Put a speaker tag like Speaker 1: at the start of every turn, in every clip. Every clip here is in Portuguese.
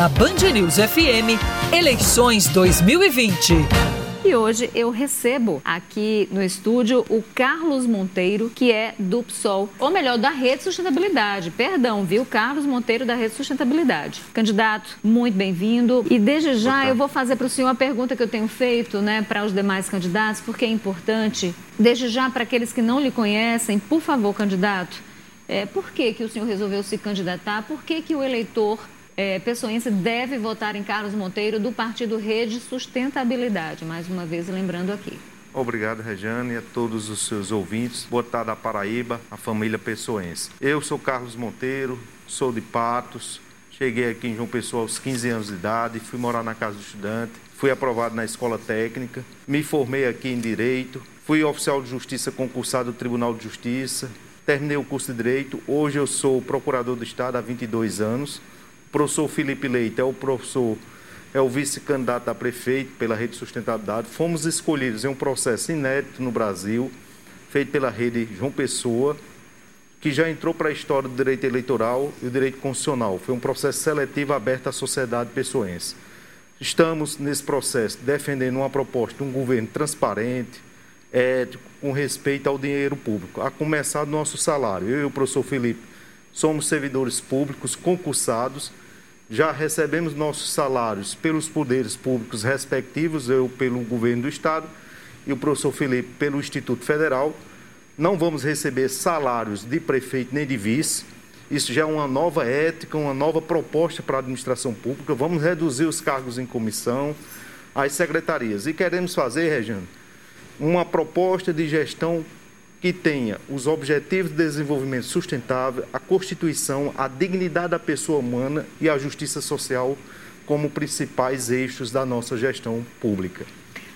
Speaker 1: na Band News FM, eleições 2020.
Speaker 2: E hoje eu recebo aqui no estúdio o Carlos Monteiro, que é do PSOL, ou melhor, da Rede Sustentabilidade. Perdão, viu? Carlos Monteiro da Rede Sustentabilidade. Candidato, muito bem-vindo. E desde já eu vou fazer para o senhor a pergunta que eu tenho feito né, para os demais candidatos, porque é importante. Desde já, para aqueles que não lhe conhecem, por favor, candidato, é, por que, que o senhor resolveu se candidatar? Por que, que o eleitor é, pessoense deve votar em Carlos Monteiro do Partido Rede Sustentabilidade. Mais uma vez, lembrando aqui.
Speaker 3: Obrigado, Regiane, a todos os seus ouvintes. Boa tarde da Paraíba, a família pessoense. Eu sou Carlos Monteiro, sou de Patos. Cheguei aqui em João Pessoa aos 15 anos de idade, fui morar na casa do estudante, fui aprovado na escola técnica, me formei aqui em Direito, fui oficial de justiça concursado do Tribunal de Justiça, terminei o curso de Direito, hoje eu sou procurador do Estado há 22 anos, professor Felipe Leite é o professor, é o vice-candidato a prefeito pela Rede Sustentabilidade. Fomos escolhidos em um processo inédito no Brasil, feito pela Rede João Pessoa, que já entrou para a história do direito eleitoral e o direito constitucional. Foi um processo seletivo aberto à sociedade pessoense. Estamos nesse processo defendendo uma proposta de um governo transparente, ético, com respeito ao dinheiro público, a começar do nosso salário. Eu e o professor Felipe somos servidores públicos concursados, já recebemos nossos salários pelos poderes públicos respectivos, eu pelo governo do Estado e o professor Felipe pelo Instituto Federal. Não vamos receber salários de prefeito nem de vice. Isso já é uma nova ética, uma nova proposta para a administração pública. Vamos reduzir os cargos em comissão, as secretarias. E queremos fazer, Regiane, uma proposta de gestão que tenha os objetivos de desenvolvimento sustentável, a Constituição, a dignidade da pessoa humana e a justiça social como principais eixos da nossa gestão pública.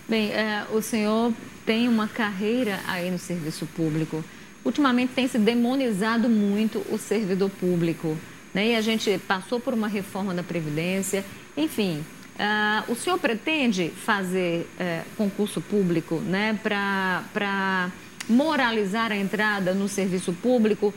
Speaker 2: Bem, é, o senhor tem uma carreira aí no serviço público. Ultimamente tem se demonizado muito o servidor público. Né? E a gente passou por uma reforma da Previdência. Enfim, uh, o senhor pretende fazer uh, concurso público né, para moralizar a entrada no serviço público?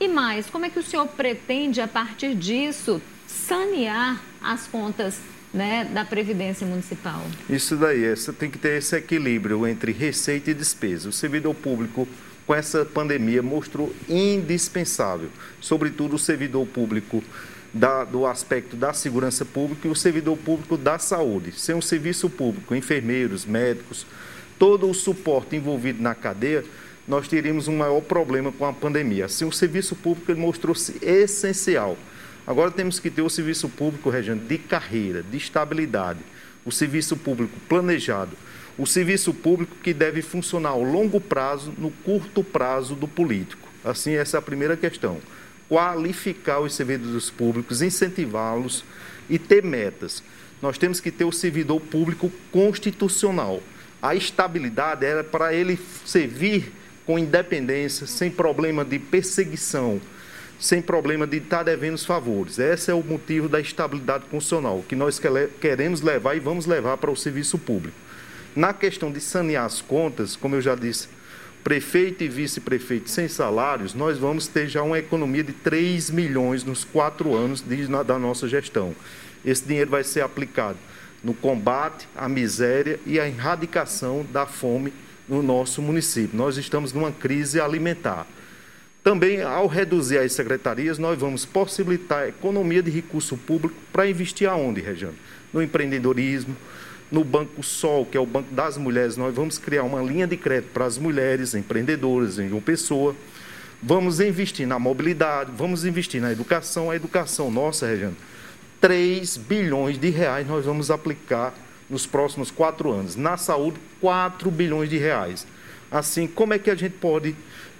Speaker 2: E mais, como é que o senhor pretende, a partir disso, sanear as contas né, da Previdência Municipal?
Speaker 3: Isso daí, você tem que ter esse equilíbrio entre receita e despesa. O servidor público, com essa pandemia, mostrou indispensável, sobretudo o servidor público da, do aspecto da segurança pública e o servidor público da saúde. Sem um serviço público, enfermeiros, médicos, todo o suporte envolvido na cadeia, nós teríamos um maior problema com a pandemia. Assim, o serviço público mostrou-se essencial. Agora temos que ter o serviço público, Regiane, de carreira, de estabilidade, o serviço público planejado, o serviço público que deve funcionar ao longo prazo, no curto prazo do político. Assim, essa é a primeira questão. Qualificar os servidores públicos, incentivá-los e ter metas. Nós temos que ter o servidor público constitucional a estabilidade era para ele servir com independência, sem problema de perseguição, sem problema de estar devendo os favores. Esse é o motivo da estabilidade constitucional, que nós queremos levar e vamos levar para o serviço público. Na questão de sanear as contas, como eu já disse, prefeito e vice-prefeito sem salários, nós vamos ter já uma economia de 3 milhões nos quatro anos da nossa gestão. Esse dinheiro vai ser aplicado no combate à miséria e à erradicação da fome no nosso município. Nós estamos numa crise alimentar. Também, ao reduzir as secretarias, nós vamos possibilitar a economia de recurso público para investir aonde, Regiane? No empreendedorismo, no Banco Sol, que é o Banco das Mulheres, nós vamos criar uma linha de crédito para as mulheres empreendedoras em uma pessoa. Vamos investir na mobilidade, vamos investir na educação. A educação nossa, Regiane, 3 bilhões de reais nós vamos aplicar nos próximos quatro anos. Na saúde, 4 bilhões de reais. Assim, como é que a gente pode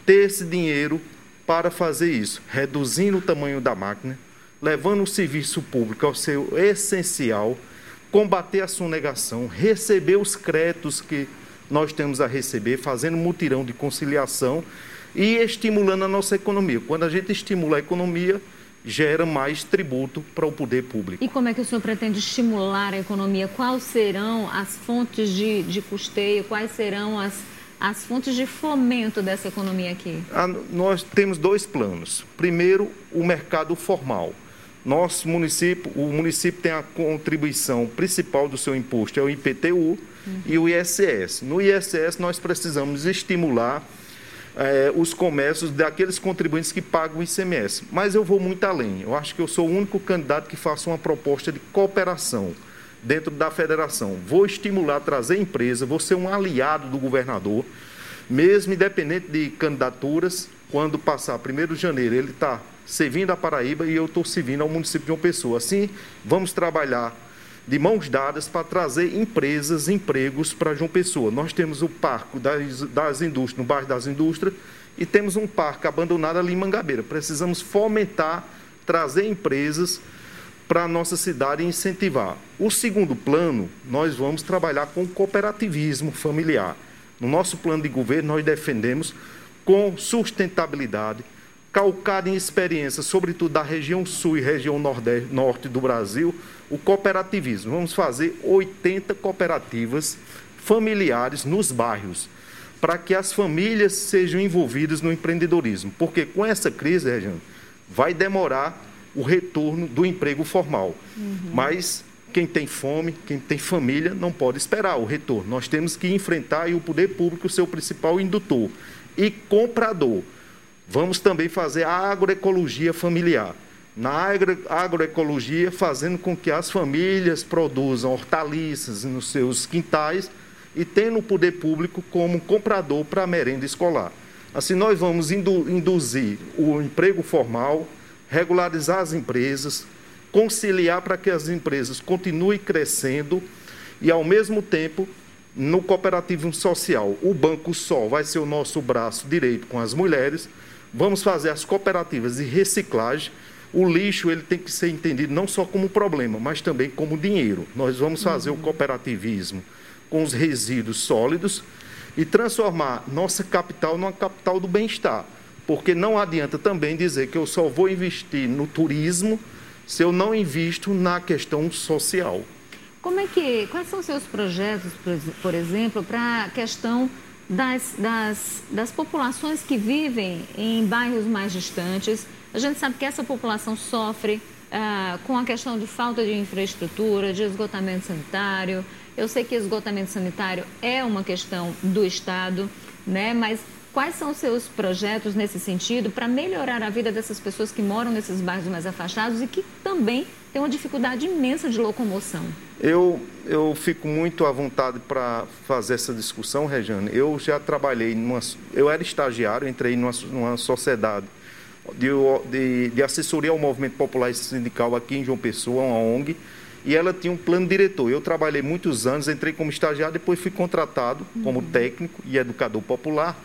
Speaker 3: ter esse dinheiro para fazer isso? Reduzindo o tamanho da máquina, levando o serviço público ao seu essencial, combater a sonegação, receber os créditos que nós temos a receber, fazendo mutirão de conciliação e estimulando a nossa economia. Quando a gente estimula a economia, gera mais tributo para o poder público.
Speaker 2: E como é que o senhor pretende estimular a economia? Quais serão as fontes de, de custeio? Quais serão as, as fontes de fomento dessa economia aqui?
Speaker 3: nós temos dois planos. Primeiro, o mercado formal. Nosso município, o município tem a contribuição principal do seu imposto, é o IPTU uhum. e o ISS. No ISS, nós precisamos estimular é, os comércios daqueles contribuintes que pagam o ICMS. Mas eu vou muito além. Eu acho que eu sou o único candidato que faça uma proposta de cooperação dentro da federação. Vou estimular, trazer empresa, vou ser um aliado do governador, mesmo independente de candidaturas, quando passar 1 de janeiro, ele está servindo a Paraíba e eu estou servindo ao município de uma pessoa. Assim, vamos trabalhar de mãos dadas para trazer empresas, empregos para João Pessoa. Nós temos o Parque das, das Indústrias, no bairro das Indústrias, e temos um parque abandonado ali em Mangabeira. Precisamos fomentar, trazer empresas para a nossa cidade e incentivar. O segundo plano, nós vamos trabalhar com cooperativismo familiar. No nosso plano de governo, nós defendemos com sustentabilidade, calcado em experiência, sobretudo da região sul e região nordeste, norte do Brasil, o cooperativismo. Vamos fazer 80 cooperativas familiares nos bairros, para que as famílias sejam envolvidas no empreendedorismo. Porque com essa crise, Regiane, vai demorar o retorno do emprego formal. Uhum. Mas quem tem fome, quem tem família, não pode esperar o retorno. Nós temos que enfrentar e o poder público, o seu principal indutor e comprador. Vamos também fazer agroecologia familiar. Na agro, agroecologia, fazendo com que as famílias produzam hortaliças nos seus quintais e tendo o poder público como comprador para a merenda escolar. Assim, nós vamos indu induzir o emprego formal, regularizar as empresas, conciliar para que as empresas continuem crescendo e, ao mesmo tempo, no cooperativismo social, o Banco Sol vai ser o nosso braço direito com as mulheres. Vamos fazer as cooperativas de reciclagem. O lixo ele tem que ser entendido não só como problema, mas também como dinheiro. Nós vamos fazer uhum. o cooperativismo com os resíduos sólidos e transformar nossa capital numa capital do bem-estar. Porque não adianta também dizer que eu só vou investir no turismo se eu não invisto na questão social.
Speaker 2: Como é que, quais são os seus projetos, por exemplo, para a questão das, das, das populações que vivem em bairros mais distantes? A gente sabe que essa população sofre ah, com a questão de falta de infraestrutura, de esgotamento sanitário. Eu sei que esgotamento sanitário é uma questão do Estado, né? mas Quais são os seus projetos nesse sentido para melhorar a vida dessas pessoas que moram nesses bairros mais afastados e que também têm uma dificuldade imensa de locomoção?
Speaker 3: Eu, eu fico muito à vontade para fazer essa discussão, Regiane. Eu já trabalhei, numa, eu era estagiário, entrei numa, numa sociedade de, de, de, assessoria ao movimento popular e sindical aqui em João Pessoa, uma ONG, e ela tinha um plano diretor. Eu trabalhei muitos anos, entrei como estagiário, depois fui contratado como uhum. técnico e educador popular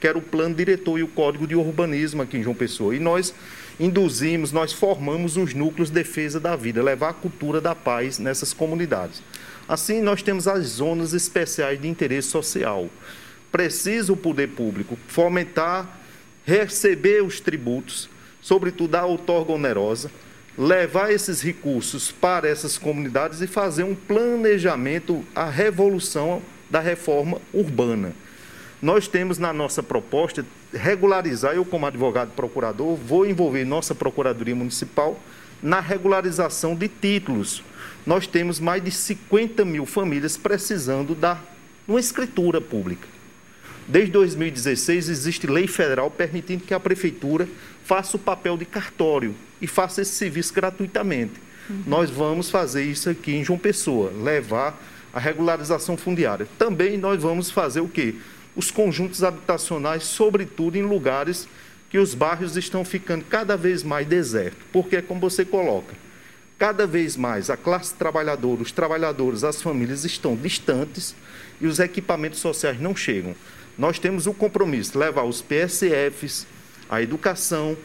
Speaker 3: que era o plano diretor e o código de urbanismo aqui em João Pessoa. E nós induzimos, nós formamos os núcleos de defesa da vida, levar a cultura da paz nessas comunidades. Assim, nós temos as zonas especiais de interesse social. Precisa o poder público fomentar, receber os tributos, sobretudo a outorga onerosa, levar esses recursos para essas comunidades e fazer um planejamento, a revolução da reforma urbana. Nós temos na nossa proposta regularizar, eu como advogado procurador, vou envolver nossa Procuradoria Municipal na regularização de títulos. Nós temos mais de 50 mil famílias precisando da uma escritura pública. Desde 2016 existe lei federal permitindo que a prefeitura faça o papel de cartório e faça esse serviço gratuitamente. Uhum. Nós vamos fazer isso aqui em João Pessoa, levar a regularização fundiária. Também nós vamos fazer o quê? Os conjuntos habitacionais, sobretudo em lugares que os bairros estão ficando cada vez mais desertos. Porque, como você coloca, cada vez mais a classe trabalhadora, os trabalhadores, as famílias estão distantes e os equipamentos sociais não chegam. Nós temos o compromisso de levar os PSFs, a educação,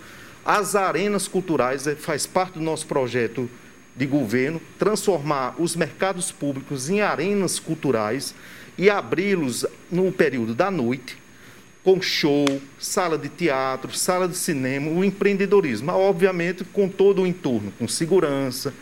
Speaker 3: as arenas culturais, é, faz parte do nosso projeto de governo, transformar os mercados públicos em arenas culturais e abri-los no período da noite, com show, sala de teatro, sala de cinema, o empreendedorismo, obviamente com todo o entorno, com segurança,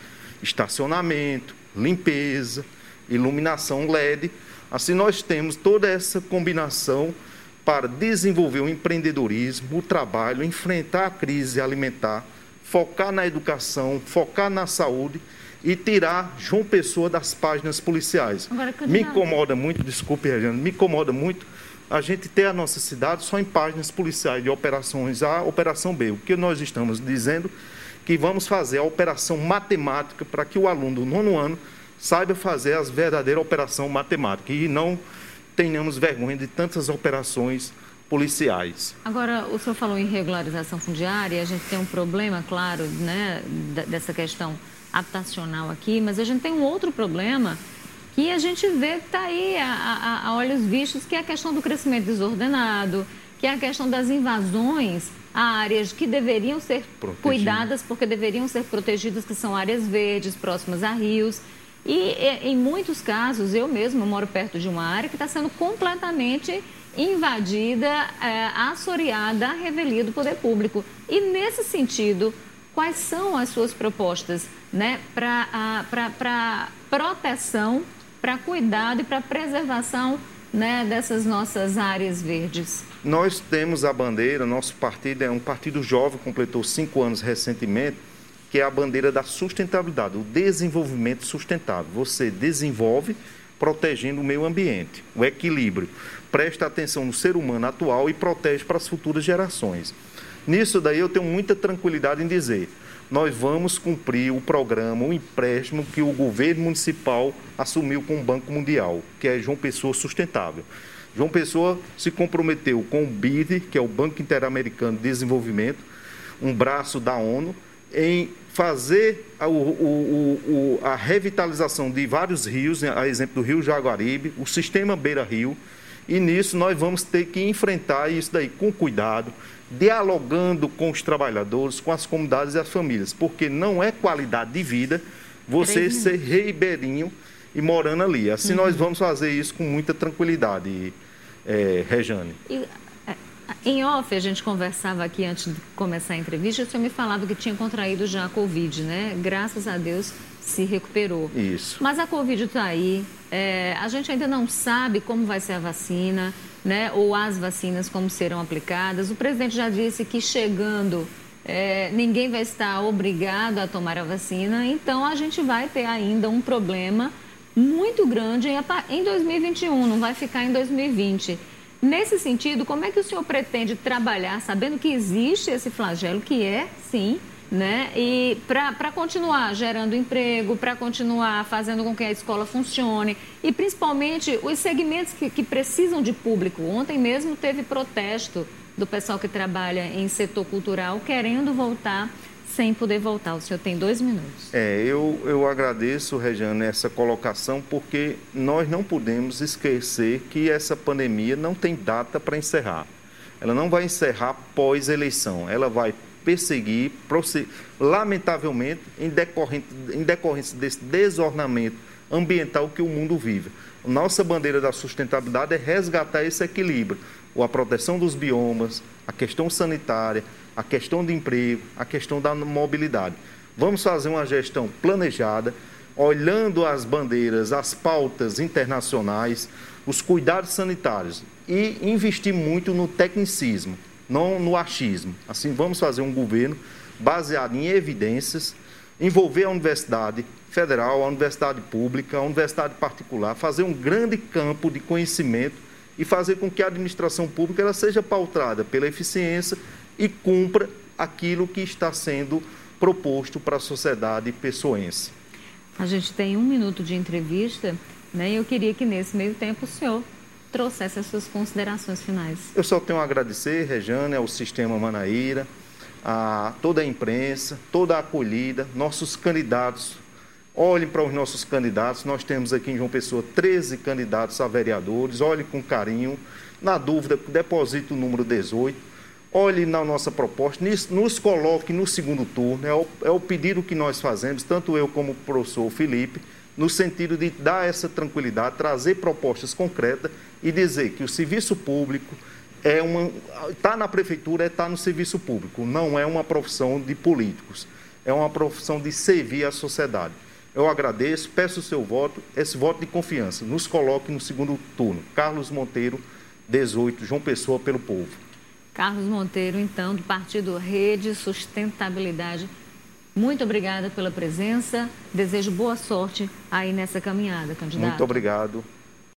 Speaker 3: estacionamento, limpeza, iluminação LED. Assim, nós temos toda essa combinação para desenvolver o empreendedorismo, o trabalho, enfrentar a crise alimentar, focar na educação, focar na saúde e tirar João Pessoa das páginas policiais. Me incomoda muito, desculpe, Regina, me incomoda muito a gente ter a nossa cidade só em páginas policiais de operações A, operação B. O que nós estamos dizendo que vamos fazer a operação matemática para que o aluno do nono ano saiba fazer a verdadeira operação matemática e não tenhamos vergonha de tantas operações policiais.
Speaker 2: Agora, o senhor falou em regularização fundiária, a gente tem um problema, claro, né, dessa questão habitacional aqui, mas a gente tem um outro problema que a gente vê que está aí a, a, a, olhos vistos, que é a questão do crescimento desordenado, que é a questão das invasões a áreas que deveriam ser cuidadas, porque deveriam ser protegidas, que são áreas verdes, próximas a rios. E em muitos casos, eu mesma moro perto de uma área que está sendo completamente invadida, é, assoreada, a revelia do poder público. E nesse sentido, quais são as suas propostas né, para proteção, para cuidado e para preservação né, dessas nossas áreas verdes?
Speaker 3: Nós temos a bandeira, nosso partido é um partido jovem, completou cinco anos recentemente, que é a bandeira da sustentabilidade, o desenvolvimento sustentável. Você desenvolve protegendo o meio ambiente, o equilíbrio. Presta atenção no ser humano atual e protege para as futuras gerações. Nisso daí eu tenho muita tranquilidade em dizer, nós vamos cumprir o programa, o empréstimo que o governo municipal assumiu com o Banco Mundial, que é João Pessoa Sustentável. João Pessoa se comprometeu com o BID, que é o Banco Interamericano de Desenvolvimento, um braço da ONU, em fazer a, o, o, a revitalização de vários rios, a exemplo do Rio Jaguaribe, o sistema Beira Rio, e nisso nós vamos ter que enfrentar isso daí com cuidado, dialogando com os trabalhadores, com as comunidades e as famílias, porque não é qualidade de vida você ser ribeirinho e morando ali. Assim uhum. nós vamos fazer isso com muita tranquilidade, é, Rejane. E,
Speaker 2: em off, a gente conversava aqui antes de começar a entrevista, o senhor me falado que tinha contraído já a Covid, né? Graças a Deus se recuperou.
Speaker 3: Isso.
Speaker 2: Mas a Covid está aí, é, a gente ainda não sabe como vai ser a vacina, né? Ou as vacinas como serão aplicadas. O presidente já disse que chegando é, ninguém vai estar obrigado a tomar a vacina, então a gente vai ter ainda um problema muito grande em 2021, não vai ficar em 2020. Nesse sentido, como é que o senhor pretende trabalhar, sabendo que existe esse flagelo, que é, sim, né? E para continuar gerando emprego, para continuar fazendo com que a escola funcione e principalmente os segmentos que, que precisam de público. Ontem mesmo teve protesto do pessoal que trabalha em setor cultural querendo voltar sem poder voltar. O senhor tem dois minutos.
Speaker 3: É, eu, eu agradeço, Regiane, essa colocação, porque nós não podemos esquecer que essa pandemia não tem data para encerrar. Ela não vai encerrar pós-eleição, ela vai perseguir, lamentavelmente, em, em decorrência desse desornamento ambiental que o mundo vive. Nossa bandeira da sustentabilidade é resgatar esse equilíbrio, a proteção dos biomas, a questão sanitária, a questão de emprego, a questão da mobilidade. Vamos fazer uma gestão planejada, olhando as bandeiras, as pautas internacionais, os cuidados sanitários e investir muito no tecnicismo, não no achismo. Assim, vamos fazer um governo baseado em evidências, envolver a universidade federal, a universidade pública, a universidade particular, fazer um grande campo de conhecimento e fazer com que a administração pública ela seja pautada pela eficiência e cumpra aquilo que está sendo proposto para a sociedade pessoense.
Speaker 2: A gente tem um minuto de entrevista, né? E eu queria que nesse meio tempo o senhor trouxesse as suas considerações finais.
Speaker 3: Eu só tenho a agradecer, Rejane, ao Sistema Manaíra, a toda a imprensa, toda a acolhida, nossos candidatos. Olhem para os nossos candidatos. Nós temos aqui em João Pessoa 13 candidatos a vereadores. Olhem com carinho. Na dúvida, deposite o número 18 olhe na nossa proposta, nos coloque no segundo turno. É o, é o pedido que nós fazemos, tanto eu como o professor Felipe, no sentido de dar essa tranquilidade, trazer propostas concretas e dizer que o serviço público é uma. Está na prefeitura, está no serviço público, não é uma profissão de políticos, é uma profissão de servir a sociedade. Eu agradeço, peço o seu voto, esse voto de confiança. Nos coloque no segundo turno. Carlos Monteiro, 18, João Pessoa, pelo povo.
Speaker 2: Carlos Monteiro, então, do Partido Rede Sustentabilidade. Muito obrigada pela presença. Desejo boa sorte aí nessa caminhada, candidato.
Speaker 3: Muito obrigado.